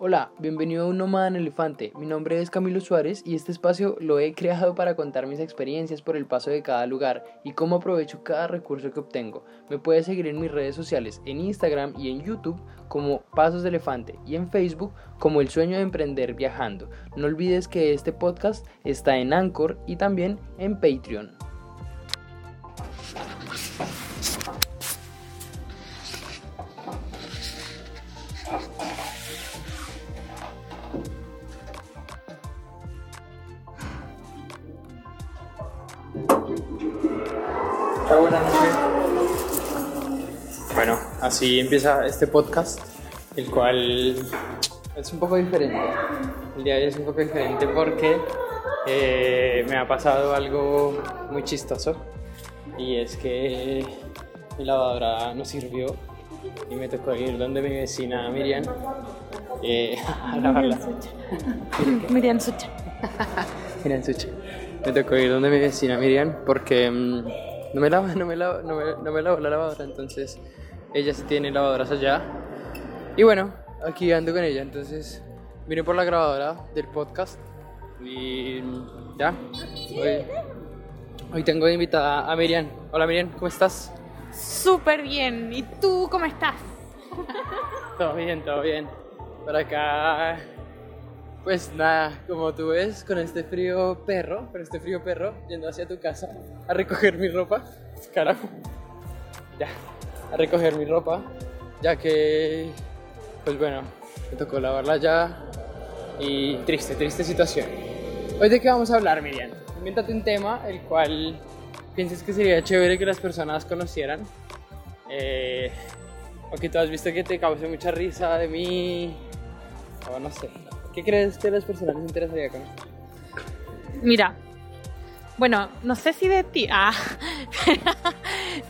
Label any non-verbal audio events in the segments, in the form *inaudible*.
Hola, bienvenido a Un Nómada en Elefante. Mi nombre es Camilo Suárez y este espacio lo he creado para contar mis experiencias por el paso de cada lugar y cómo aprovecho cada recurso que obtengo. Me puedes seguir en mis redes sociales, en Instagram y en YouTube como Pasos de Elefante y en Facebook como El Sueño de Emprender Viajando. No olvides que este podcast está en Anchor y también en Patreon. Así empieza este podcast, el cual es un poco diferente. El día de hoy es un poco diferente porque eh, me ha pasado algo muy chistoso y es que mi lavadora no sirvió y me tocó ir donde mi vecina Miriam eh, *laughs* a lavarla. Miriam Sucha. *laughs* Miriam Sucha. Me tocó ir donde mi vecina Miriam porque mm, no me lavo, no me lavo, no me, no me lavo la lavadora, entonces ella sí tiene lavadoras allá. Y bueno, aquí ando con ella, entonces vine por la grabadora del podcast y ya. Hoy, hoy tengo de invitada a Miriam. Hola Miriam, ¿cómo estás? Súper bien. ¿Y tú cómo estás? todo bien, todo bien. Por acá pues nada, como tú ves, con este frío perro, con este frío perro, yendo hacia tu casa a recoger mi ropa, carajo, ya, a recoger mi ropa, ya que, pues bueno, me tocó lavarla ya y triste, triste situación. Hoy de qué vamos a hablar, Miriam? Invéntate un tema el cual pienses que sería chévere que las personas conocieran, eh, o que tú has visto que te cause mucha risa de mí, o no sé, ¿Qué crees que a las personas les interesaría conocer? Mira, bueno, no sé si de ti, ah,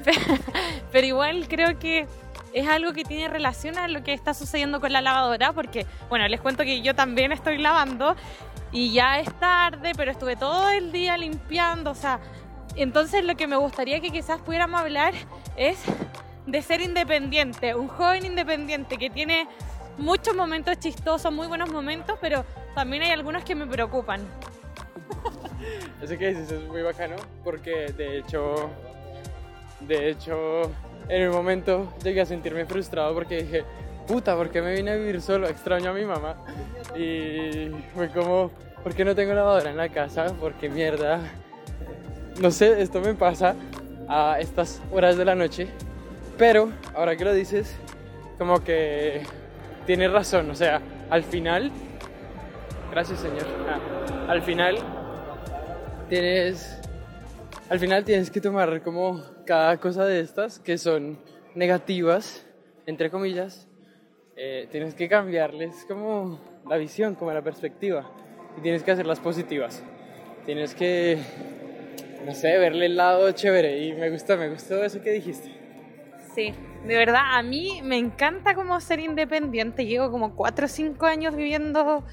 *laughs* pero, igual creo que es algo que tiene relación a lo que está sucediendo con la lavadora, porque, bueno, les cuento que yo también estoy lavando y ya es tarde, pero estuve todo el día limpiando, o sea, entonces lo que me gustaría que quizás pudiéramos hablar es de ser independiente, un joven independiente que tiene muchos momentos chistosos, muy buenos momentos, pero también hay algunos que me preocupan. *laughs* Eso que dices es muy bacano porque de hecho, de hecho, en un momento llegué a sentirme frustrado porque dije, puta, ¿por qué me vine a vivir solo? Extraño a mi mamá. Y fue como, ¿por qué no tengo lavadora en la casa? Porque mierda, no sé, esto me pasa a estas horas de la noche. Pero ahora que lo dices, como que tienes razón, o sea, al final, gracias Señor, ah, al final tienes, al final tienes que tomar como cada cosa de estas que son negativas, entre comillas, eh, tienes que cambiarles como la visión, como la perspectiva, y tienes que hacerlas positivas. Tienes que, no sé, verle el lado chévere, y me gusta, me gustó eso que dijiste. Sí, de verdad, a mí me encanta como ser independiente. Llevo como 4 o 5 años viviendo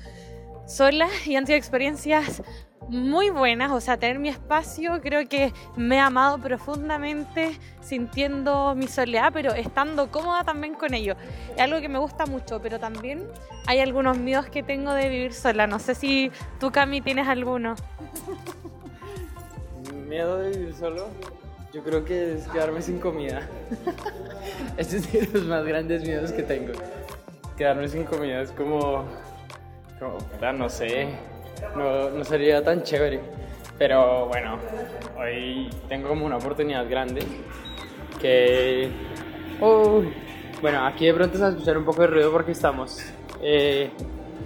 sola y han sido experiencias muy buenas, o sea, tener mi espacio, creo que me he amado profundamente sintiendo mi soledad, pero estando cómoda también con ello. Es algo que me gusta mucho, pero también hay algunos miedos que tengo de vivir sola. No sé si tú, Cami, tienes alguno. ¿Miedo de vivir solo? Yo creo que es quedarme sin comida. *laughs* Ese es de los más grandes miedos que tengo. Quedarme sin comida es como. como no sé. No, no sería tan chévere. Pero bueno, hoy tengo como una oportunidad grande que. bueno, aquí de pronto se va a escuchar un poco de ruido porque estamos eh,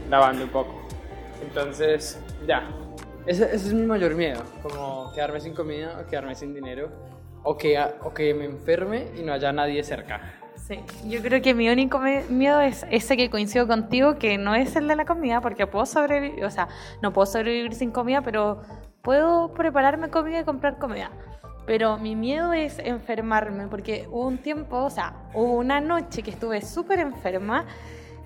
lavando un poco. Entonces, ya. Ese, ese, es mi mayor miedo, como quedarme sin comida o quedarme sin dinero o que, o que me enferme y no haya nadie cerca. Sí, yo creo que mi único miedo es ese que coincido contigo, que no es el de la comida, porque puedo sobrevivir, o sea, no puedo sobrevivir sin comida, pero puedo prepararme comida y comprar comida. Pero mi miedo es enfermarme, porque hubo un tiempo, o sea, hubo una noche que estuve súper enferma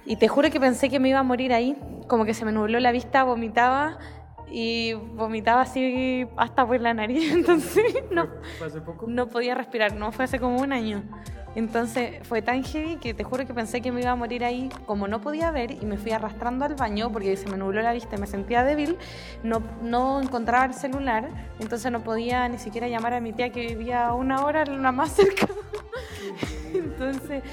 y te juro que pensé que me iba a morir ahí, como que se me nubló la vista, vomitaba y vomitaba así hasta por la nariz, *laughs* entonces no, no podía respirar, no, fue hace como un año. Entonces fue tan heavy que te juro que pensé que me iba a morir ahí. Como no podía ver y me fui arrastrando al baño porque se me nubló la vista me sentía débil, no, no encontraba el celular. Entonces no podía ni siquiera llamar a mi tía que vivía una hora, la más cerca. *laughs* Entonces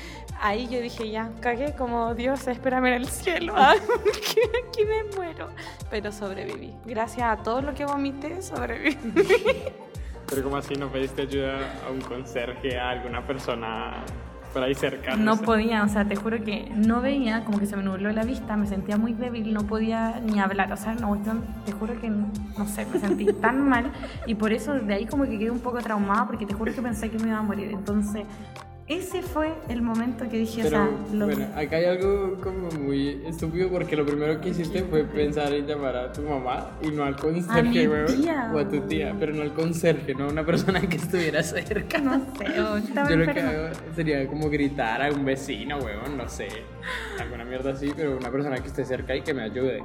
ahí yo dije, ya, cagué como Dios, espérame en el cielo, *laughs* que aquí me muero. Pero sobreviví. Gracias a todo lo que vomité, sobreviví. *laughs* Pero como así no pediste ayuda a un conserje, a alguna persona por ahí cerca. No, podía, o sea, te juro que no veía, como que se me nubló la vista, me sentía muy débil, no podía ni hablar, o sea, no, te juro que, no sé, me sentí *laughs* tan mal y por eso de ahí como que quedé un poco traumada porque te juro que pensé que me iba a morir. Entonces, ese fue el momento que dije, o sea, bueno, acá hay algo como muy estúpido porque lo primero que hiciste fue pensar en llamar a tu mamá y no al conserje, o a tu tía, pero no al conserje, no a una persona que estuviera cerca. No sé, Yo lo que hago sería como gritar a un vecino, weón, no sé, alguna mierda así, pero una persona que esté cerca y que me ayude.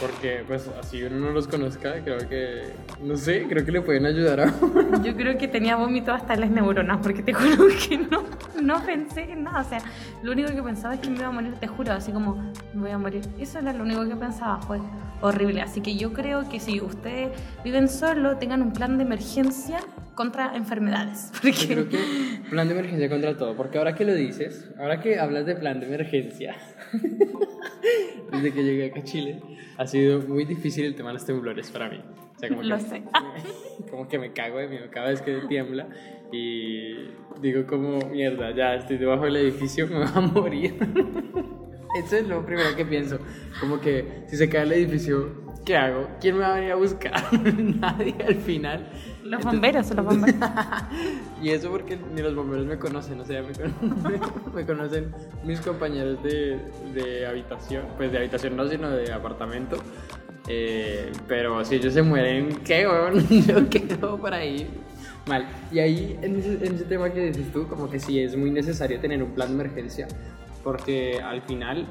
Porque, pues, así uno no los conozca, creo que, no sé, creo que le pueden ayudar a *laughs* Yo creo que tenía vómito hasta las neuronas, porque te *laughs* juro que no, no pensé en nada. O sea, lo único que pensaba es que me iba a morir, te juro, así como, me voy a morir. Eso era lo único que pensaba, fue horrible. Así que yo creo que si ustedes viven solo, tengan un plan de emergencia contra enfermedades. *laughs* Porque... Yo creo que plan de emergencia contra todo, porque ahora que lo dices, ahora que hablas de plan de emergencia, *laughs* desde que llegué acá a Chile, ha sido muy difícil el tema de los temblores para mí. O sea, como Lo sé. *laughs* Como que me cago de miedo cada vez que tiembla y digo como, mierda, ya estoy debajo del edificio, me voy a morir. Eso es lo primero que pienso. Como que si se cae el edificio, ¿qué hago? ¿Quién me va a venir a buscar? *laughs* Nadie al final. Los bomberos, los bomberos. *laughs* y eso porque ni los bomberos me conocen, o sea, *laughs* me, conocen mis compañeros de, de, habitación, pues de habitación no, sino de apartamento. Eh, pero si ellos se mueren, ¿qué, weón? Yo quedo por ahí mal. Y ahí, en ese, en ese tema que dices tú, como que sí es muy necesario tener un plan de emergencia, porque al final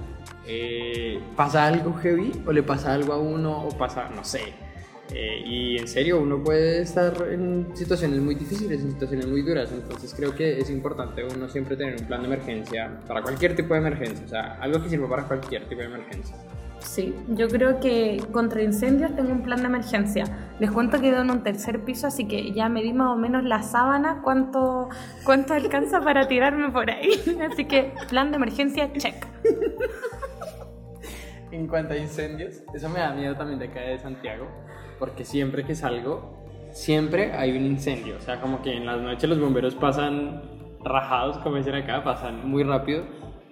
eh, pasa algo heavy o le pasa algo a uno o pasa, no sé, eh, y en serio, uno puede estar en situaciones muy difíciles, en situaciones muy duras, entonces creo que es importante uno siempre tener un plan de emergencia para cualquier tipo de emergencia, o sea, algo que sirva para cualquier tipo de emergencia. Sí, yo creo que contra incendios tengo un plan de emergencia. Les cuento que vivo en un tercer piso, así que ya me di más o menos la sábana, cuánto, cuánto alcanza para tirarme por ahí. *laughs* Así que plan de emergencia, check. En cuanto a incendios, eso me da miedo también de acá de Santiago porque siempre que salgo, siempre hay un incendio. O sea, como que en las noches los bomberos pasan rajados, como dicen acá, pasan muy rápido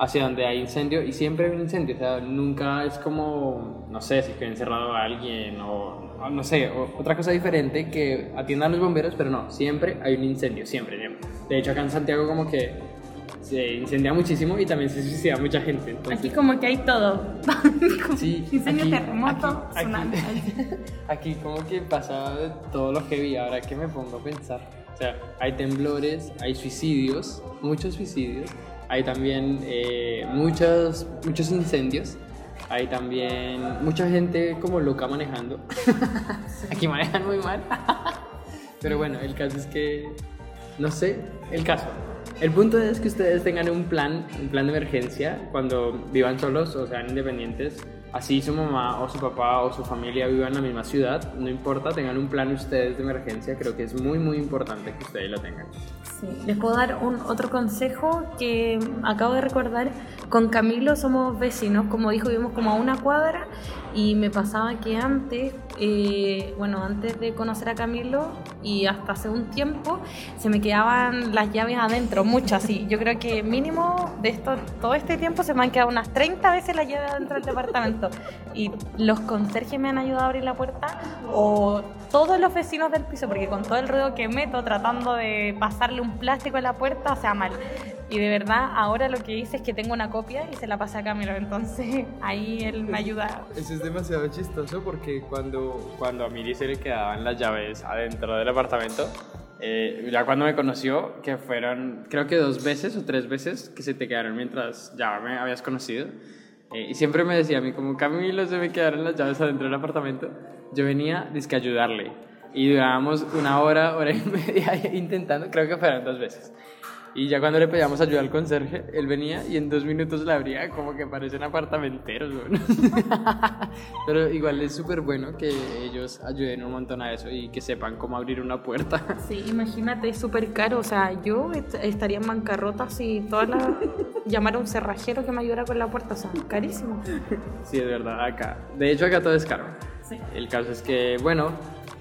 hacia donde hay incendio y siempre hay un incendio. O sea, nunca es como, no sé, si queda encerrado a alguien o, no sé, otra cosa diferente que atiendan los bomberos, pero no, siempre hay un incendio, siempre, siempre. De hecho, acá en Santiago como que se incendia muchísimo y también se suicida mucha gente. Aquí como que hay todo. *laughs* sí, Incendio, terremoto, aquí, tsunami. *laughs* Aquí, como que pasa todo lo que vi, ahora que me pongo a pensar. O sea, hay temblores, hay suicidios, muchos suicidios, hay también eh, muchos, muchos incendios, hay también mucha gente como loca manejando. *laughs* Aquí manejan muy mal. *laughs* Pero bueno, el caso es que, no sé, el caso. El punto es que ustedes tengan un plan, un plan de emergencia cuando vivan solos o sean independientes. Así su mamá o su papá o su familia vivan en la misma ciudad, no importa, tengan un plan ustedes de emergencia. Creo que es muy, muy importante que ustedes lo tengan. Sí, les puedo dar un otro consejo que acabo de recordar. Con Camilo somos vecinos, como dijo, vivimos como a una cuadra y me pasaba que antes, eh, bueno, antes de conocer a Camilo y hasta hace un tiempo, se me quedaban las llaves adentro, muchas, sí. Yo creo que mínimo de esto, todo este tiempo se me han quedado unas 30 veces las llaves adentro del departamento. Y los conserjes me han ayudado a abrir la puerta o todos los vecinos del piso, porque con todo el ruido que meto tratando de pasarle un plástico a la puerta, o sea, mal. Y de verdad, ahora lo que hice es que tengo una copia y se la pasé a Camilo, entonces *laughs* ahí él me ayuda. Eso es demasiado chistoso porque cuando, cuando a Miri se le quedaban las llaves adentro del apartamento, eh, ya cuando me conoció, que fueron creo que dos veces o tres veces que se te quedaron mientras ya me habías conocido, eh, y siempre me decía a mí como Camilo se me quedaron las llaves adentro del apartamento, yo venía a ayudarle y durábamos una hora, hora y *laughs* media intentando, creo que fueron dos veces. Y ya cuando le pedíamos ayuda al conserje, él venía y en dos minutos la abría como que parecen apartamenteros, *laughs* güey. Pero igual es súper bueno que ellos ayuden un montón a eso y que sepan cómo abrir una puerta. *laughs* Sí, imagínate, es súper caro. O sea, yo est- estaría en bancarrota si toda la... llamara a un cerrajero que me ayudara con la puerta. O sea, carísimo. Sí, es verdad, acá. De hecho, acá todo es caro. Sí. El caso es que, bueno,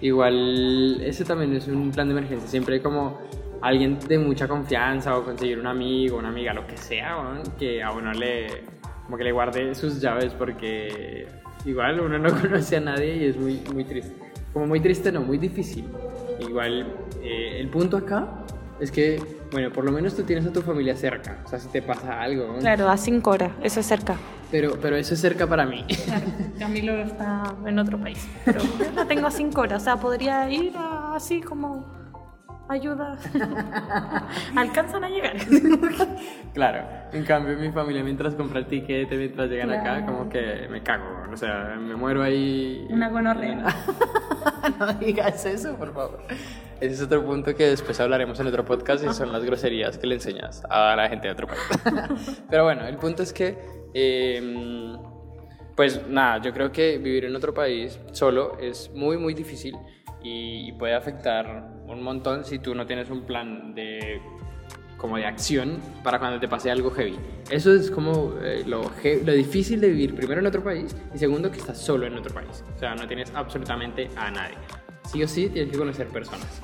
igual ese también es un plan de emergencia. Siempre hay como alguien de mucha confianza o conseguir un amigo, una amiga, lo que sea, ¿no? que a uno le, como que le guarde sus llaves porque igual uno no *laughs* conoce a nadie y es muy, muy triste. Como muy triste, no, muy difícil. Igual, eh, el punto acá es que, bueno, por lo menos tú tienes a tu familia cerca. O sea, si te pasa algo, ¿no? Claro, a cinco horas, eso es cerca. Pero, pero eso es cerca para mí. *laughs* Claro, Camilo está en otro país. Pero yo la tengo a cinco horas, o sea, podría ir así como ayuda. *laughs* Alcanzan a llegar. *laughs* Claro, en cambio mi familia mientras compra el ticket, mientras llegan acá, Claro. como que me cago, o sea, me muero ahí. Una gonorrea. *laughs* no digas eso, por favor. Ese es otro punto que después hablaremos en otro podcast y son las groserías que le enseñas a la gente de otro país. Pero bueno, el punto es que, eh, pues nada, yo creo que vivir en otro país solo es muy, muy difícil y, puede afectar un montón si tú no tienes un plan de como de acción para cuando te pase algo heavy. Eso es como eh, lo, lo difícil de vivir primero en otro país y segundo que estás solo en otro país. O sea, no tienes absolutamente a nadie. Sí o sí tienes que conocer personas.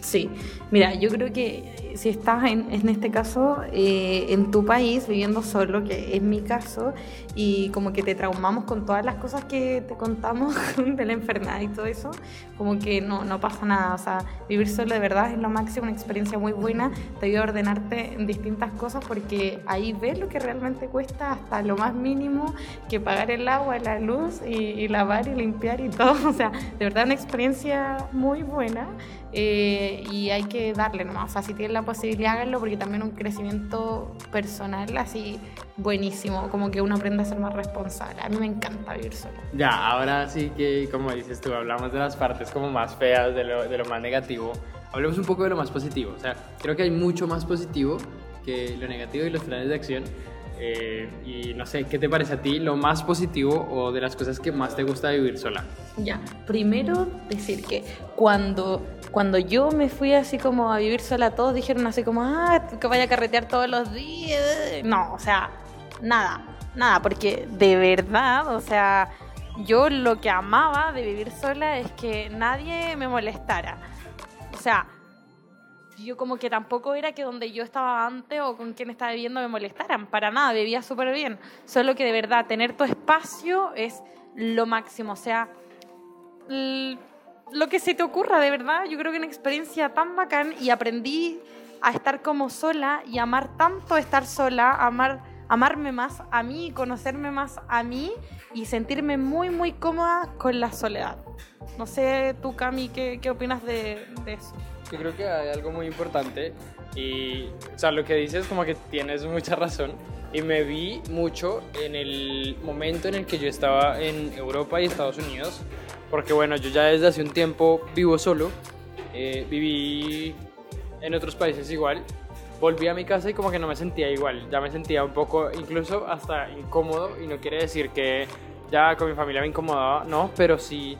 Sí, mira, yo creo que si estás en, en este caso eh, en tu país viviendo solo, que es mi caso, y como que te traumamos con todas las cosas que te contamos *laughs* de la enfermedad y todo eso, como que no, no pasa nada. O sea, vivir solo de verdad es lo máximo, una experiencia muy buena, te ayuda a ordenarte en distintas cosas porque ahí ves lo que realmente cuesta hasta lo más mínimo que pagar el agua, la luz y, y lavar y limpiar y todo. *laughs* O sea, de verdad una experiencia muy buena. Eh, y hay que darle nomás, o sea, si tienen la posibilidad háganlo porque también un crecimiento personal así buenísimo, como que uno aprende a ser más responsable. A mí me encanta vivir solo. Ya, ahora sí que, como dices tú, hablamos de las partes como más feas, de lo, de lo más negativo. Hablemos un poco de lo más positivo. O sea, creo que hay mucho más positivo que lo negativo y los planes de acción. Eh, y no sé, ¿qué te parece a ti lo más positivo o de las cosas que más te gusta vivir sola? Ya, primero decir que cuando, cuando yo me fui así como a vivir sola, todos dijeron así como, ah, que vaya a carretear todos los días. No, o sea, nada, nada, porque de verdad, o sea, yo lo que amaba de vivir sola es que nadie me molestara. O sea, yo como que tampoco era que donde yo estaba antes o con quien estaba viviendo me molestaran, para nada, vivía súper bien. Solo que de verdad tener tu espacio es lo máximo, o sea, lo que se te ocurra, de verdad, yo creo que una experiencia tan bacán y aprendí a estar como sola y amar tanto estar sola, amar, amarme más a mí, conocerme más a mí y sentirme muy, muy cómoda con la soledad. No sé, tú, Cami, ¿qué, qué opinas de, de eso? Yo creo que hay algo muy importante y, o sea, lo que dices como que tienes mucha razón y me vi mucho en el momento en el que yo estaba en Europa y Estados Unidos, porque bueno, yo ya desde hace un tiempo vivo solo, eh, viví en otros países igual, volví a mi casa y como que no me sentía igual, ya me sentía un poco incluso hasta incómodo y no quiere decir que ya con mi familia me incomodaba, no, pero sí,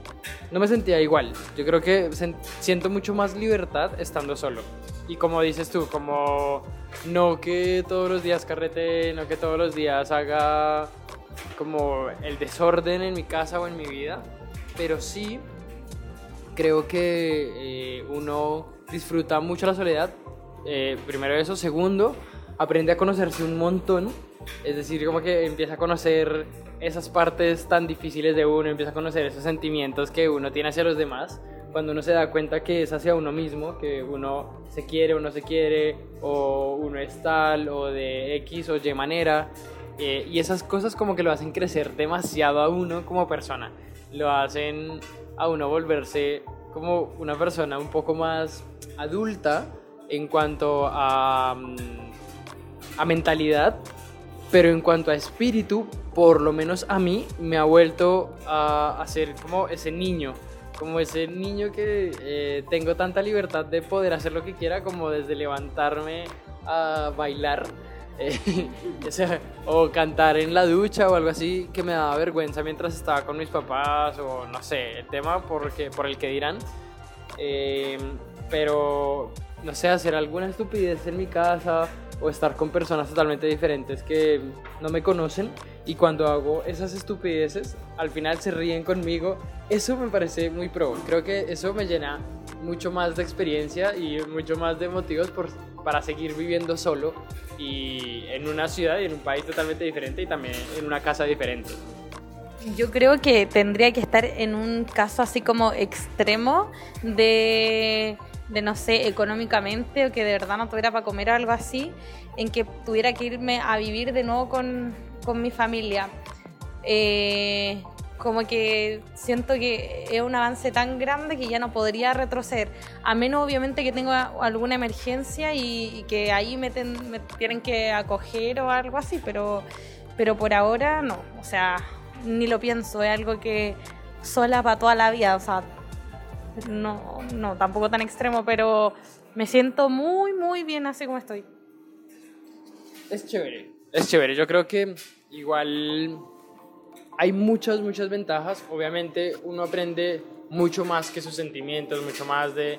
no me sentía igual. Yo creo que siento mucho más libertad estando solo. Y como dices tú, como no que todos los días carrete, no que todos los días haga como el desorden en mi casa o en mi vida, pero sí creo que eh, uno disfruta mucho la soledad. Eh, primero eso, segundo, aprende a conocerse un montón. Es decir, como que empieza a conocer esas partes tan difíciles de uno, empieza a conocer esos sentimientos que uno tiene hacia los demás. Cuando uno se da cuenta que es hacia uno mismo, que uno se quiere o no se quiere, o uno es tal, o de X o Y manera. eh, y esas cosas como que lo hacen crecer demasiado a uno como persona. Lo hacen a uno volverse como una persona un poco más adulta en cuanto a, mm, a mentalidad, pero en cuanto a espíritu, por lo menos a mí me ha vuelto a, ser como ese niño, como ese niño que eh, tengo tanta libertad de poder hacer lo que quiera, como desde levantarme a bailar eh, *laughs* o cantar en la ducha o algo así que me daba vergüenza mientras estaba con mis papás o no sé, el tema porque, por el que dirán. Eh, pero, no sé, hacer alguna estupidez en mi casa o estar con personas totalmente diferentes que no me conocen y cuando hago esas estupideces al final se ríen conmigo, eso me parece muy pro. Creo que eso me llena mucho más de experiencia y mucho más de motivos por, para seguir viviendo solo y en una ciudad y en un país totalmente diferente y también en una casa diferente. Yo creo que tendría que estar en un caso así como extremo de de no sé, económicamente o que de verdad no tuviera para comer o algo así, en que tuviera que irme a vivir de nuevo con, con mi familia. Eh, como que siento que es un avance tan grande que ya no podría retroceder, a menos obviamente que tenga alguna emergencia y, que ahí me, tienen que acoger o algo así, pero, pero por ahora no, o sea, ni lo pienso, es algo que sola para toda la vida, o sea, no, no, tampoco tan extremo, pero me siento muy, muy bien así como estoy. Es chévere, es chévere. Yo creo que igual hay muchas, muchas ventajas. Obviamente uno aprende mucho más que sus sentimientos, mucho más de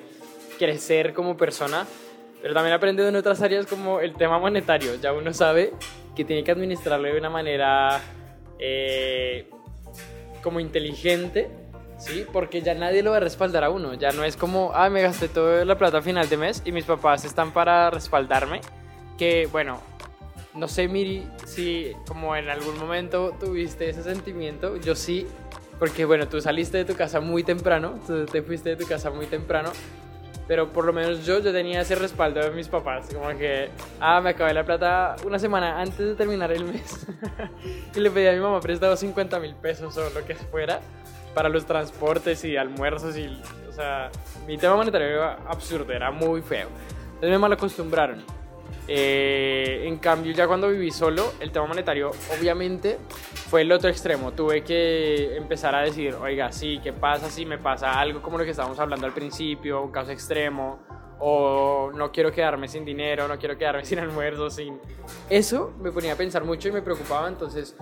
crecer como persona, pero también aprende en otras áreas como el tema monetario. Ya uno sabe que tiene que administrarlo de una manera eh, como inteligente ¿sí? Porque ya nadie lo va a respaldar a uno. Ya no es como, ah, me gasté toda la plata a final de mes y mis papás están para respaldarme. Que, bueno, no sé, Miri, si como en algún momento tuviste ese sentimiento. Yo sí, porque, bueno, tú saliste de tu casa muy temprano, tú te fuiste de tu casa muy temprano. Pero por lo menos yo, yo tenía ese respaldo de mis papás. Como que, ah, me acabé la plata una semana antes de terminar el mes. *laughs* y le pedí a mi mamá prestado 50 mil pesos o lo que fuera para los transportes y almuerzos y, o sea, mi tema monetario era absurdo, era muy feo. Entonces me mal acostumbraron. Eh, en cambio, ya cuando viví solo, el tema monetario obviamente fue el otro extremo. Tuve que empezar a decir, oiga, sí, ¿qué pasa si me pasa algo como lo que estábamos hablando al principio, un caso extremo? O no quiero quedarme sin dinero, no quiero quedarme *laughs* sin almuerzo, sin... Eso me ponía a pensar mucho y me preocupaba, entonces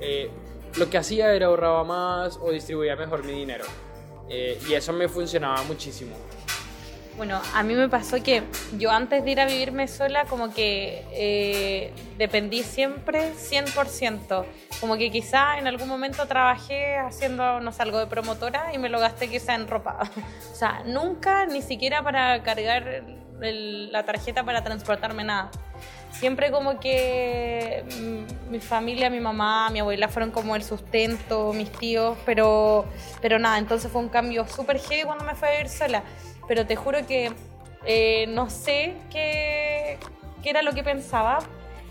eh, lo que hacía era ahorraba más o distribuía mejor mi dinero. Eh, y eso me funcionaba muchísimo. Bueno, a mí me pasó que yo antes de ir a vivirme sola como que eh, dependí siempre 100%. Como que quizá en algún momento trabajé haciendo, no sé, algo de promotora y me lo gasté quizá en ropa. *laughs* o sea, nunca ni siquiera para cargar la tarjeta para transportarme nada siempre como que mm, mi familia, mi mamá, mi abuela fueron como el sustento, mis tíos, pero, pero nada, entonces fue un cambio súper heavy cuando me fui a vivir sola. Pero te juro que eh, no sé qué, qué era lo que pensaba,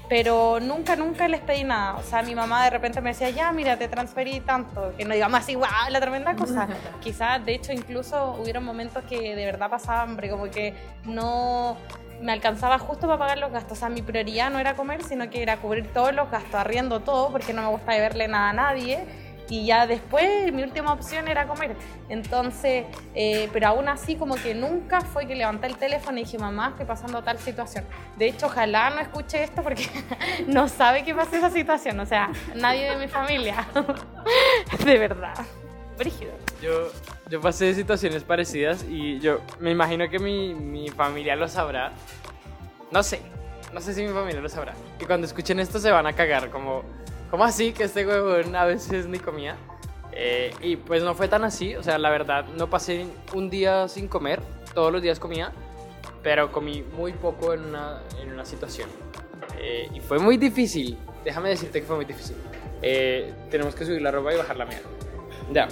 pero nunca, nunca les pedí nada. O sea, mi mamá de repente me decía, ya, mira, te transferí tanto, que no digamos así, wow, la tremenda cosa. *laughs* Quizás, de hecho, incluso hubieron momentos que de verdad pasaba hambre, como que no me alcanzaba justo para pagar los gastos. O sea, mi prioridad no era comer, sino que era cubrir todos los gastos, arriendo todo, porque no me gusta deberle nada a nadie. Y ya después mi última opción era comer. Entonces, eh, pero aún así como que nunca fue que levanté el teléfono y dije, mamá, estoy pasando tal situación. De hecho, ojalá no escuche esto porque *laughs* no sabe qué pasa esa situación. O sea, nadie de mi familia. *laughs* de verdad. Brígido. Yo, yo pasé situaciones parecidas y yo me imagino que mi, mi familia lo sabrá. No sé, no sé si mi familia lo sabrá. Y cuando escuchen esto se van a cagar, como, ¿cómo así que este huevón a veces ni comía? Eh, y pues no fue tan así, o sea, la verdad, no pasé un día sin comer, todos los días comía, pero comí muy poco en una, en una situación. Eh, y fue muy difícil, déjame decirte que fue muy difícil. Eh, tenemos que subir la ropa y bajar la mía. Ya.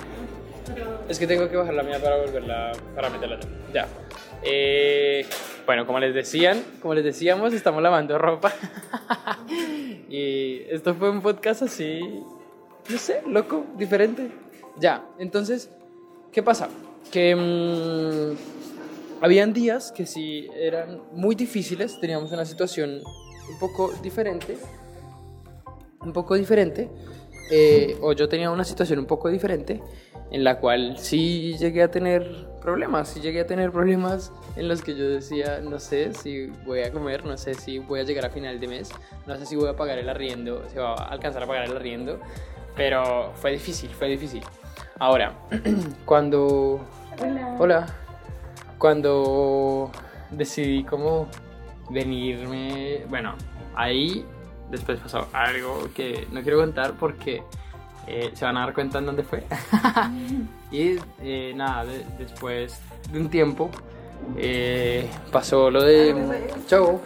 Es que tengo que bajar la mía para volverla, para meterla. Ya. Eh, bueno, como les decían, como les decíamos, estamos lavando ropa. *laughs* y esto fue un podcast así, no sé, loco, diferente. Ya, entonces, ¿qué pasa? Que mmm, habían días que sí eran muy difíciles, teníamos una situación un poco diferente, un poco diferente, eh, o yo tenía una situación un poco diferente en la cual sí llegué a tener problemas, sí llegué a tener problemas en los que yo decía, no sé si voy a comer, no sé si voy a llegar a final de mes, no sé si voy a pagar el arriendo, si va a alcanzar a pagar el arriendo, pero fue difícil, fue difícil. Ahora, *clears throat* cuando... Hola. Hola. Cuando decidí como venirme, bueno, ahí después pasó algo que no quiero contar porque eh, se van a dar cuenta en dónde fue. *laughs* y eh, nada, de- después de un tiempo eh, pasó lo de... Chau.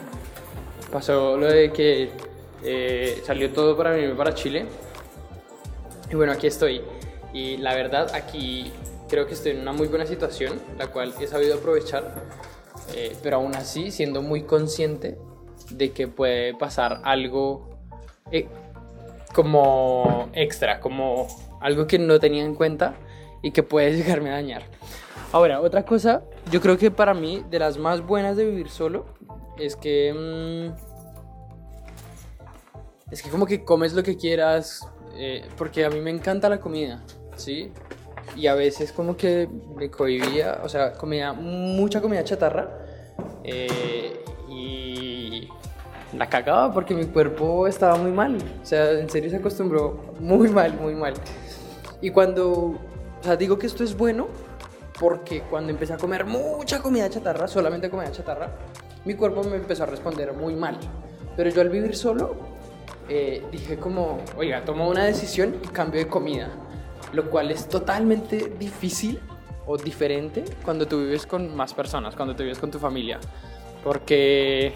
Pasó lo de que eh, salió todo para venirme para Chile. Y bueno, aquí estoy. Y la verdad, aquí creo que estoy en una muy buena situación, la cual he sabido aprovechar, eh, pero aún así siendo muy consciente de que puede pasar algo eh, como extra, como algo que no tenía en cuenta y que puede *laughs* llegarme a dañar. Ahora, otra cosa, yo creo que para mí, de las más buenas de vivir solo, es que... mm, es que como que comes lo que quieras, eh, porque a mí me encanta la comida, ¿sí? Y a veces como que me cohibía, o sea, comía mucha comida chatarra eh, y la cagaba porque mi cuerpo estaba muy mal, o sea, en serio se acostumbró muy mal, muy mal. Y cuando, o sea, digo que esto es bueno porque cuando empecé a comer mucha comida chatarra, solamente comida chatarra, mi cuerpo me empezó a responder muy mal. Pero yo al vivir solo, eh, dije como, oiga, tomo una decisión y cambio de comida. Lo cual es totalmente difícil o diferente cuando tú vives con más personas, cuando tú vives con tu familia. Porque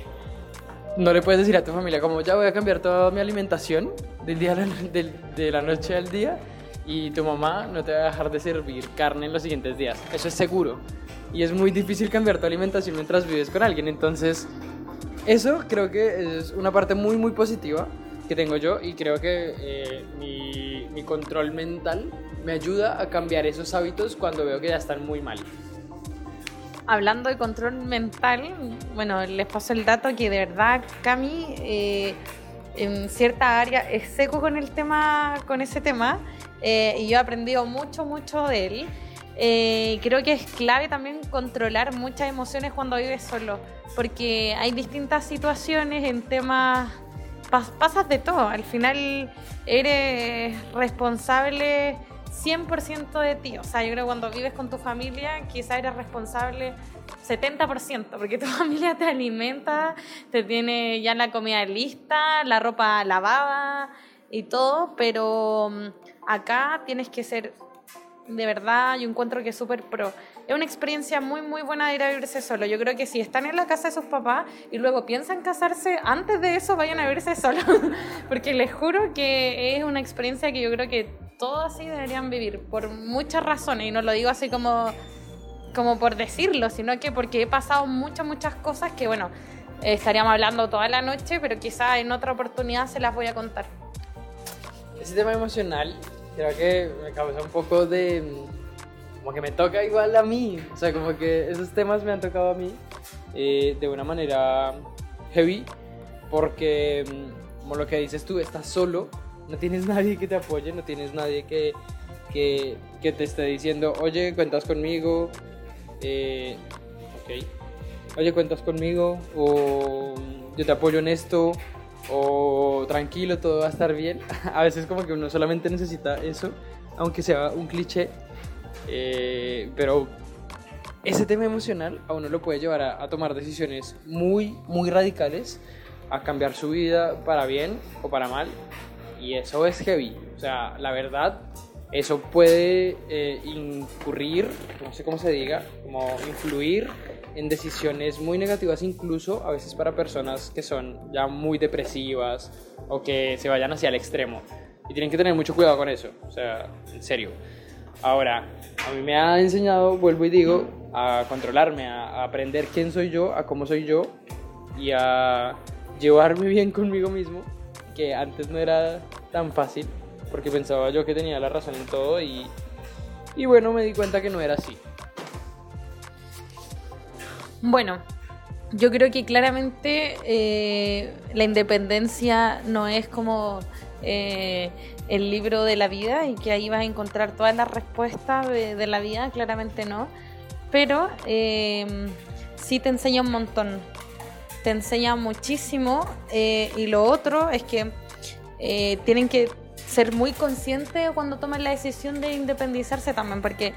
no le puedes decir a tu familia como ya voy a cambiar toda mi alimentación del día de la noche al día y tu mamá no te va a dejar de servir carne en los siguientes días. Eso es seguro. Y es muy difícil cambiar tu alimentación mientras vives con alguien. Entonces, eso creo que es una parte muy, muy positiva que tengo yo y creo que eh, mi control mental me ayuda a cambiar esos hábitos cuando veo que ya están muy mal. Hablando de control mental, bueno, les paso el dato que de verdad Cami eh, en cierta área es seco con el tema, con ese tema, eh, y yo he aprendido mucho, mucho de él. Eh, creo que es clave también controlar muchas emociones cuando vives solo, porque hay distintas situaciones en temas, pas- pasas de todo, al final eres responsable 100% de ti, o sea, yo creo que cuando vives con tu familia quizá eres responsable 70%, porque tu *laughs* familia te alimenta, te tiene ya la comida lista, la ropa lavada y todo, pero mm, acá tienes que ser de verdad, yo encuentro que es súper pro. Es una experiencia muy, muy buena de ir a vivirse solo. Yo creo que si están en la casa de sus papás y luego piensan casarse, antes de eso vayan a vivirse solos. *laughs* Porque les juro que es una experiencia que yo creo que todos así deberían vivir, por muchas razones. Y no lo digo así como, como por decirlo, sino que porque he pasado muchas, muchas cosas que, bueno, estaríamos hablando toda la noche, pero quizá en otra oportunidad se las voy a contar. Ese tema emocional creo que me causa un poco de... como que me toca igual a mí. O sea, como que esos temas me han tocado a mí eh, de una manera heavy porque, mm, como lo que dices tú, estás solo, no tienes nadie que te apoye, no tienes nadie que, que, que te esté diciendo, oye, cuentas conmigo, eh, oye, cuentas conmigo, o yo te apoyo en esto, o tranquilo, todo va a estar bien. *laughs* A veces como que uno solamente necesita eso, aunque sea un cliché, eh, pero ese tema emocional a uno lo puede llevar a, a tomar decisiones muy, muy radicales, a cambiar su vida para bien o para mal, y eso es heavy. O sea, la verdad, eso puede eh, incurrir, no sé cómo se diga, como influir en decisiones muy negativas incluso a veces para personas que son ya muy depresivas o que se vayan hacia el extremo. Y tienen que tener mucho cuidado con eso, o sea, en serio. Ahora, a mí me ha enseñado, vuelvo y digo, a controlarme, a, aprender quién soy yo, a cómo soy yo y a llevarme bien conmigo mismo, que antes no era tan fácil, porque pensaba yo que tenía la razón en todo y, y bueno, me di cuenta que no era así. Bueno, yo creo que claramente eh, la independencia no es como eh, el libro de la vida y que ahí vas a encontrar todas las respuestas de, la vida, claramente no, pero eh, sí te enseña un montón, te enseña muchísimo eh, y lo otro es que tienen que ser muy conscientes cuando toman la decisión de independizarse también, porque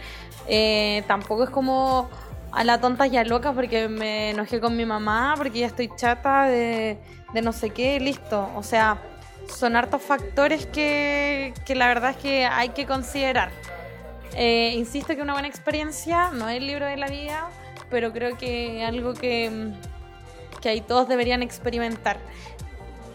tampoco es como a la tonta y loca porque me enojé con mi mamá, porque ya estoy chata de, no sé qué, listo. O sea, son hartos factores que, la verdad es que hay que considerar. Eh, insisto que una buena experiencia no es el libro de la vida, pero creo que algo que, que ahí todos deberían experimentar.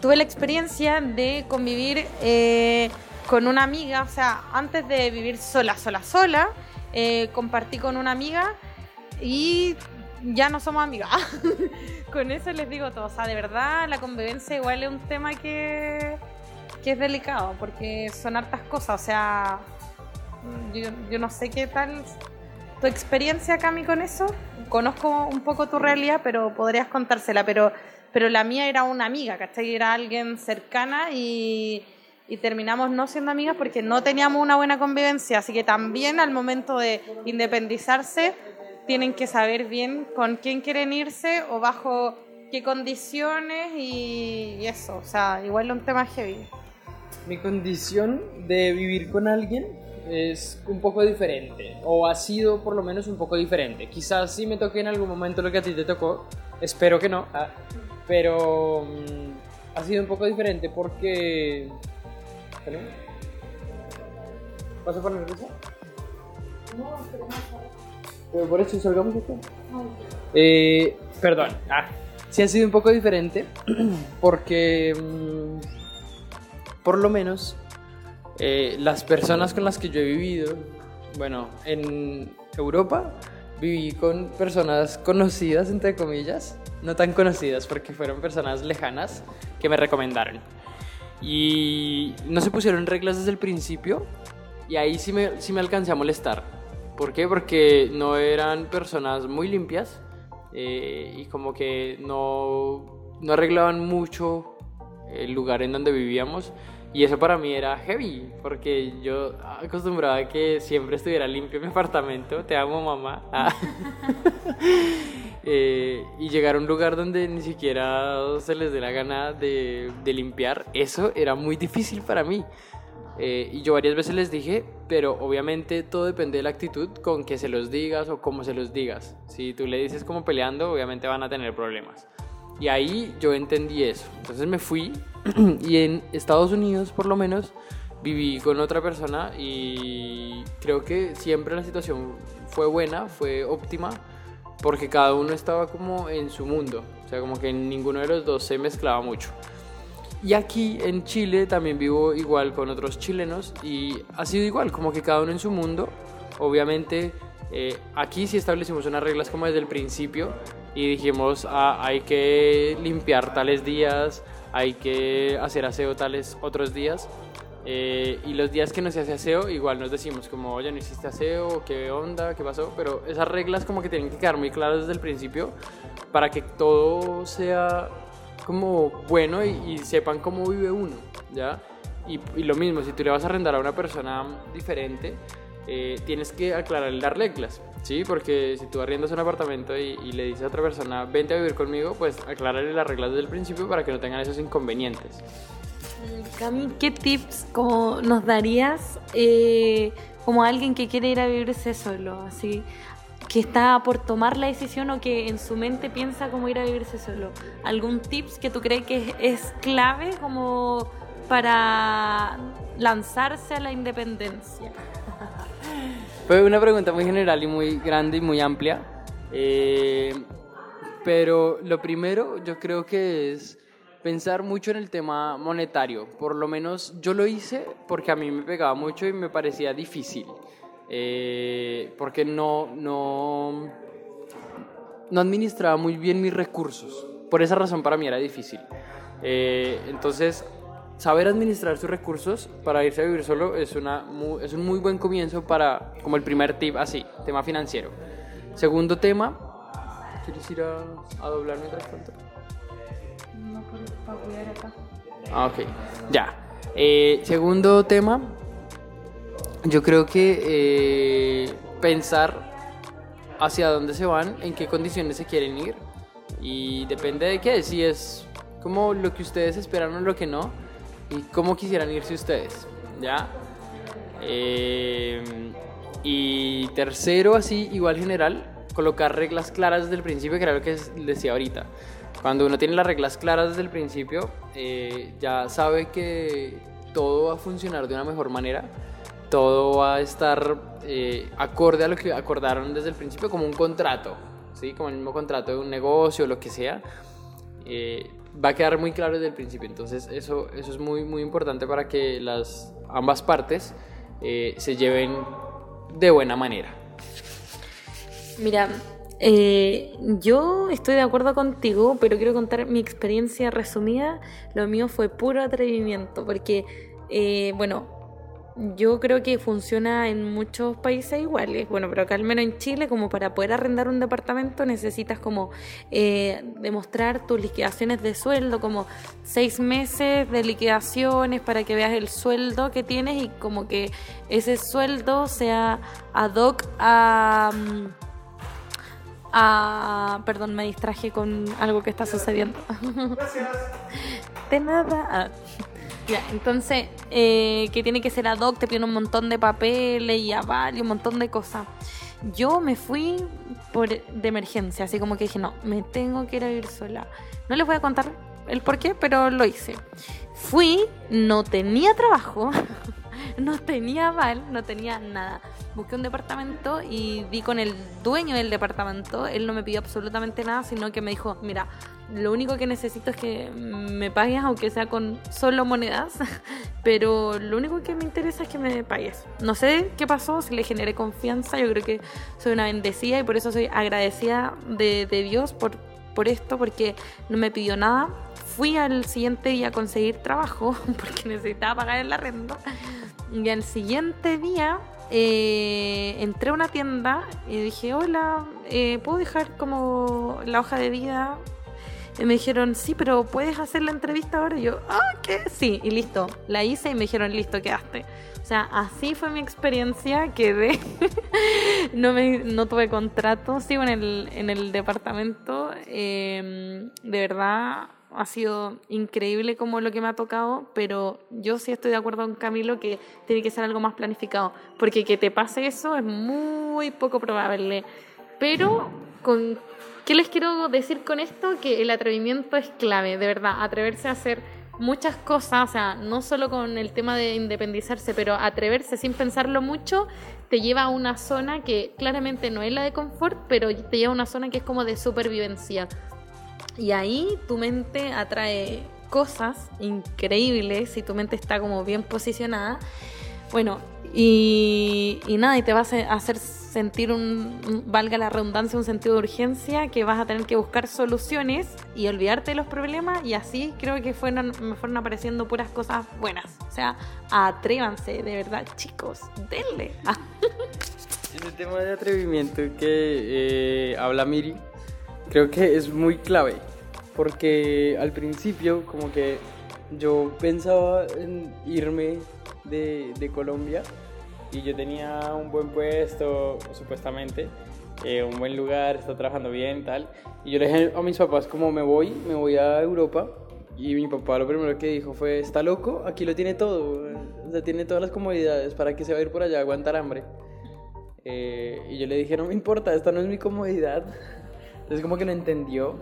Tuve la experiencia de convivir eh, con una amiga, o sea, antes de vivir sola, sola, sola, eh, compartí con una amiga y ya no somos amigas. *laughs* Con eso les digo todo. O sea, de verdad, la convivencia igual es un tema que, que es delicado, porque son hartas cosas. O sea, yo, yo no sé qué tal tu experiencia, Cami, con eso. Conozco un poco tu realidad, pero podrías contársela. Pero, pero la mía era una amiga, ¿cachai? Era alguien cercana y, y terminamos no siendo amigas porque no teníamos una buena convivencia. Así que también al momento de independizarse tienen que saber bien con quién quieren irse o bajo qué condiciones y, eso. O sea, igual es un tema heavy. Mi condición de vivir con alguien es un poco diferente, o ha sido por lo menos un poco diferente. Quizás sí me toque en algún momento lo que a ti te tocó, espero que no, ah, pero mm, ha sido un poco diferente porque... ¿Vas a poner eso? No, pero no. Por eso salgamos esto. Eh, perdón. Ah, sí ha sido un poco diferente *clears throat* porque mm, por lo menos eh, las personas con las que yo he vivido, bueno, en Europa viví con personas conocidas, entre comillas, no tan conocidas porque fueron personas lejanas que me recomendaron. Y no se pusieron reglas desde el principio y ahí sí me, sí me alcancé a molestar ¿Por qué? Porque no eran personas muy limpias eh, y como que no, no arreglaban mucho el lugar en donde vivíamos. Y eso para mí era heavy, porque yo acostumbraba que siempre estuviera limpio mi *laughs* apartamento. Te amo, mamá. Ah. *laughs* Eh, y llegar a un lugar donde ni siquiera se les dé la gana de, de limpiar, eso era muy difícil para mí. Eh, y yo varias veces les dije, pero obviamente todo depende de la actitud con que se los digas o cómo se los digas. Si tú le dices como peleando, obviamente van a tener problemas. Y ahí yo entendí eso. Entonces me fui *clears throat* y en Estados Unidos por lo menos viví con otra persona y creo que siempre la situación fue buena, fue óptima, porque cada uno estaba como en su mundo. O sea, como que ninguno de los dos se mezclaba mucho. Y aquí en Chile también vivo igual con otros chilenos y ha sido igual, como que cada uno en su mundo. Obviamente eh, aquí sí establecimos unas reglas como desde el principio y dijimos ah, hay que limpiar tales días, hay que hacer aseo tales otros días. Eh, y los días que no se hace aseo, igual nos decimos como, oye, no hiciste aseo, qué onda, qué pasó. Pero esas reglas como que tienen que quedar muy claras desde el principio para que todo sea como bueno y, sepan cómo vive uno, ¿ya? Y, lo mismo, si tú le vas a arrendar a una persona diferente, eh, tienes que aclarar las reglas, ¿sí? Porque si tú arriendas un apartamento y, le dices a otra persona, vente a vivir conmigo, pues aclárale las reglas desde el principio para que no tengan esos inconvenientes. Cami, ¿qué tips como nos darías eh, como alguien que quiere ir a vivirse solo? Así, que está por tomar la decisión o que en su mente piensa cómo ir a vivirse solo. ¿Algún tips que tú crees que es clave como para lanzarse a la independencia? *laughs* Fue una pregunta muy general y muy grande y muy amplia. Eh, pero lo primero yo creo que es pensar mucho en el tema monetario. Por lo menos yo lo hice porque a mí me pegaba mucho y me parecía difícil. Eh, porque no, no, no administraba muy bien mis recursos. Por esa razón para mí era difícil. Eh, entonces, saber administrar sus recursos para irse a vivir solo es, una, es un muy buen comienzo para, como el primer tip, así, tema financiero. Segundo tema, ¿quieres ir a, a doblar mientras tanto? No, para cuidar acá. Ah, ok, ya. Eh, segundo tema, yo creo que eh, pensar hacia dónde se van, en qué condiciones se quieren ir y depende de qué, si es como lo que ustedes esperan o lo que no y cómo quisieran irse ustedes, ¿ya? Eh, y tercero, así, igual general, colocar reglas claras desde el principio, que era lo que decía ahorita. Cuando uno tiene las reglas claras desde el principio, eh, ya sabe que todo va a funcionar de una mejor manera, todo va a estar eh, acorde a lo que acordaron desde el principio, como un contrato, ¿sí? como el mismo contrato de un negocio lo que sea. Eh, va a quedar muy claro desde el principio. Entonces eso, eso es muy, muy importante para que las, ambas partes se lleven de buena manera. Mira, eh, yo estoy de acuerdo contigo, pero quiero contar mi experiencia resumida. Lo mío fue puro atrevimiento, porque, eh, bueno, yo creo que funciona en muchos países iguales, bueno, pero acá al menos en Chile, como para poder arrendar un departamento necesitas como eh, demostrar tus liquidaciones de sueldo, como seis meses de liquidaciones para que veas el sueldo que tienes y como que ese sueldo sea ad hoc a... a perdón, me distraje con algo que está sucediendo. Gracias. De nada. Ya, entonces, eh, que tiene que ser ad hoc, te piden un montón de papeles y aval y un montón de cosas. Yo me fui por, de emergencia, así como que dije, no, me tengo que ir a vivir sola. No les voy a contar el por qué, pero lo hice. Fui, no tenía trabajo, *laughs* no tenía aval, no tenía nada. Busqué un departamento y di con el dueño del departamento. Él no me pidió absolutamente nada, sino que me dijo, mira, lo único que necesito es que me pagues, aunque sea con solo monedas, *laughs* pero lo único que me interesa es que me pagues. No sé qué pasó, si le generé confianza, yo creo que soy una bendecida y por eso soy agradecida de, Dios por, por esto, porque no me pidió nada. Fui al siguiente día a conseguir trabajo, *laughs* porque necesitaba pagar el arrendo, y al siguiente día eh, entré a una tienda y dije, hola, eh, ¿puedo dejar como la hoja de vida y me dijeron, sí, pero ¿puedes hacer la entrevista ahora? Y yo, ah, ¿qué? Sí, y listo. La hice y me dijeron, listo, quedaste. O sea, así fue mi experiencia, quedé. *laughs* no, me, no tuve contrato, sigo en el, en el departamento. Em, de verdad, ha sido increíble como lo que me ha tocado, pero yo sí estoy de acuerdo con Camilo que tiene que ser algo más planificado, porque que te pase eso es muy poco probable. Pero con ¿Qué les quiero decir con esto? Que el atrevimiento es clave, de verdad, atreverse a hacer muchas cosas, o sea, no solo con el tema de independizarse, pero atreverse sin pensarlo mucho te lleva a una zona que claramente no es la de confort, pero te lleva a una zona que es como de supervivencia. Y ahí tu mente atrae cosas increíbles y tu mente está como bien posicionada. Bueno, y, nada, y te vas a hacer sentir un, valga la redundancia, un sentido de urgencia que vas a tener que buscar soluciones y olvidarte de los problemas y así creo que fueron, me fueron apareciendo puras cosas buenas. O sea, atrévanse, de verdad, chicos, denle. *laughs* En el tema de atrevimiento que eh, habla Miri, creo que es muy clave, porque al principio como que yo pensaba en irme de, de Colombia y yo tenía un buen puesto, supuestamente, eh, un buen lugar, está trabajando bien tal. Y yo le dije a mis papás, como me voy, me voy a Europa. Y mi papá lo primero que dijo fue, está loco, aquí lo tiene todo, o sea, tiene todas las comodidades, ¿para qué se va a ir por allá a aguantar hambre? Eh, y yo le dije, no me importa, esta no es mi comodidad. Entonces como que lo entendió,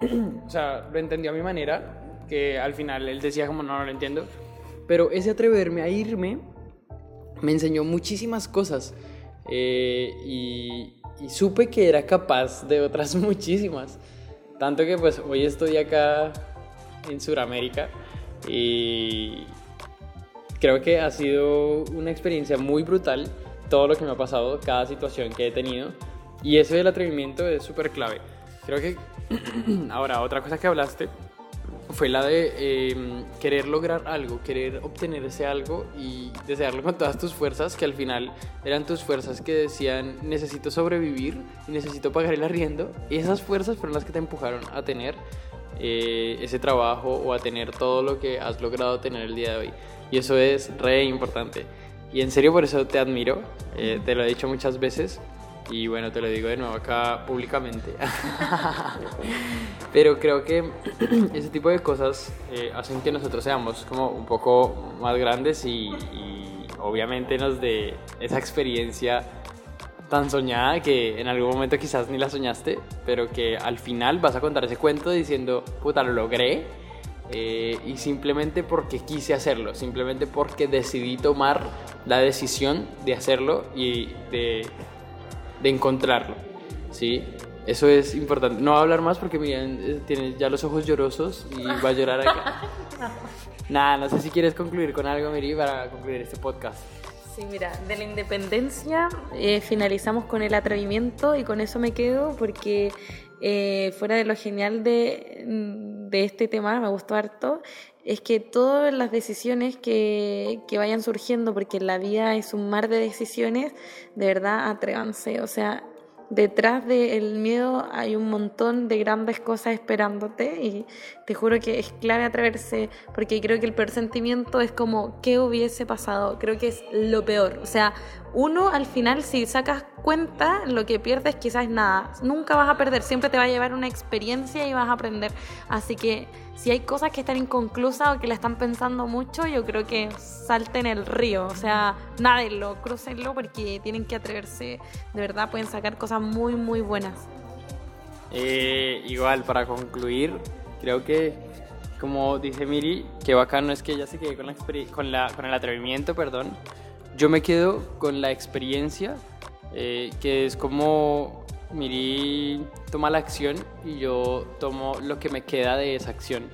*clears throat* o sea, lo entendió a mi manera, que al final él decía como, no, no lo entiendo. Pero ese atreverme a irme me enseñó muchísimas cosas eh, y, supe que era capaz de otras *laughs* muchísimas. Tanto que pues hoy estoy acá en Sudamérica y creo que ha sido una experiencia muy brutal todo lo que me ha pasado, cada situación que he tenido y eso del atrevimiento es súper clave. Creo que *clears throat* ahora otra cosa que hablaste fue la de em, querer lograr algo, querer obtener ese algo y desearlo con todas tus fuerzas, que al final eran tus fuerzas que decían necesito sobrevivir y necesito pagar el arriendo. Y esas fuerzas fueron las que te empujaron a tener eh, ese trabajo o a tener todo lo que has logrado tener el día de hoy. Y eso es re importante. Y en serio por eso te admiro, eh, te lo he dicho muchas veces y bueno, te lo digo de nuevo acá públicamente. Pero creo que *clears throat* ese tipo de cosas eh, hacen que nosotros seamos como un poco más grandes y, obviamente nos dé esa experiencia tan soñada que en algún momento quizás ni la soñaste, pero que al final vas a contar ese cuento diciendo, puta, lo logré. Eh, y simplemente porque quise hacerlo, simplemente porque decidí tomar la decisión de hacerlo y de, de encontrarlo. ¿sí? Eso es importante. No voy a hablar más porque miren, eh, tienes ya los ojos llorosos y va a llorar acá. *laughs* Nada, no sé si quieres concluir con algo, Miri, para concluir este podcast. Sí, mira, de la independencia eh, finalizamos con el atrevimiento y con eso me quedo porque eh, fuera de lo genial de, de, este tema, me gustó harto, es que todas las decisiones que, que vayan surgiendo, porque la vida es un mar de decisiones, de verdad atrévanse, o sea, detrás del miedo hay un montón de grandes cosas esperándote y te juro que es clave atreverse porque creo que el peor sentimiento es como qué hubiese pasado, creo que es lo peor, o sea, uno al final si sacas cuenta lo que pierdes quizás es nada, nunca vas a perder, siempre te va a llevar una experiencia y vas a aprender, así que si hay cosas que están inconclusas o que la están pensando mucho, yo creo que salten el río, o sea, nádenlo, crucenlo porque tienen que atreverse, de verdad pueden sacar cosas muy muy buenas. Eh, igual, para concluir, creo que, como dice Miri, que bacano es que ella se quede con, la con, la, con el atrevimiento, perdón. Yo me quedo con la experiencia, eh, que es como Miri toma la acción y yo tomo lo que me queda de esa acción.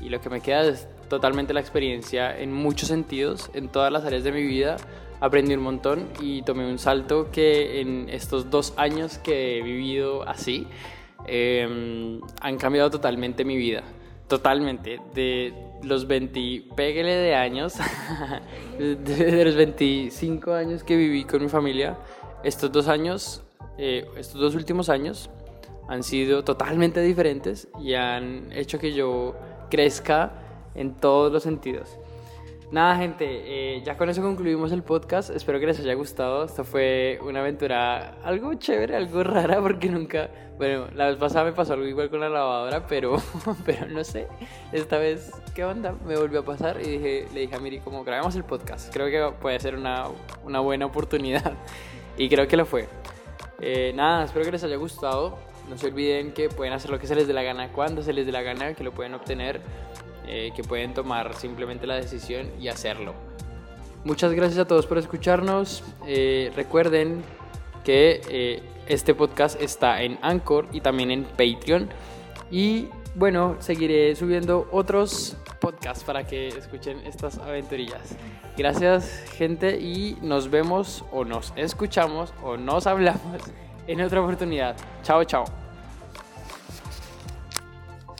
Y lo que me queda es totalmente la experiencia en muchos sentidos, en todas las áreas de mi vida. Aprendí un montón y tomé un salto que en estos dos años que he vivido así, eh, han cambiado totalmente mi vida. Totalmente. De los 20, pégale de años, *laughs* de, los 25 años que viví con mi familia, estos dos años, eh, estos dos últimos años han sido totalmente diferentes y han hecho que yo crezca en todos los sentidos. Nada, gente, eh, ya con eso concluimos el podcast. Espero que les haya gustado. Esto fue una aventura algo chévere, algo *laughs* rara, porque nunca. Bueno, la vez pasada me pasó algo igual con la lavadora, pero, *laughs* pero no sé. Esta vez, ¿qué onda? Me volvió a pasar y dije, le dije a Miri, como grabemos el podcast. Creo que puede ser una, una buena oportunidad. *laughs* Y creo que lo fue. Eh, nada, espero que les haya gustado. No se olviden que pueden hacer lo que se les dé la gana cuando se les dé la gana, que lo pueden obtener eh, que pueden tomar simplemente la decisión y hacerlo. Muchas gracias a todos por escucharnos. Eh, recuerden que eh, este podcast está en Anchor y también en Patreon. Y bueno, seguiré subiendo otros podcasts para que escuchen estas aventurillas. Gracias gente y nos vemos o nos escuchamos o nos hablamos en otra oportunidad. Chao, chao.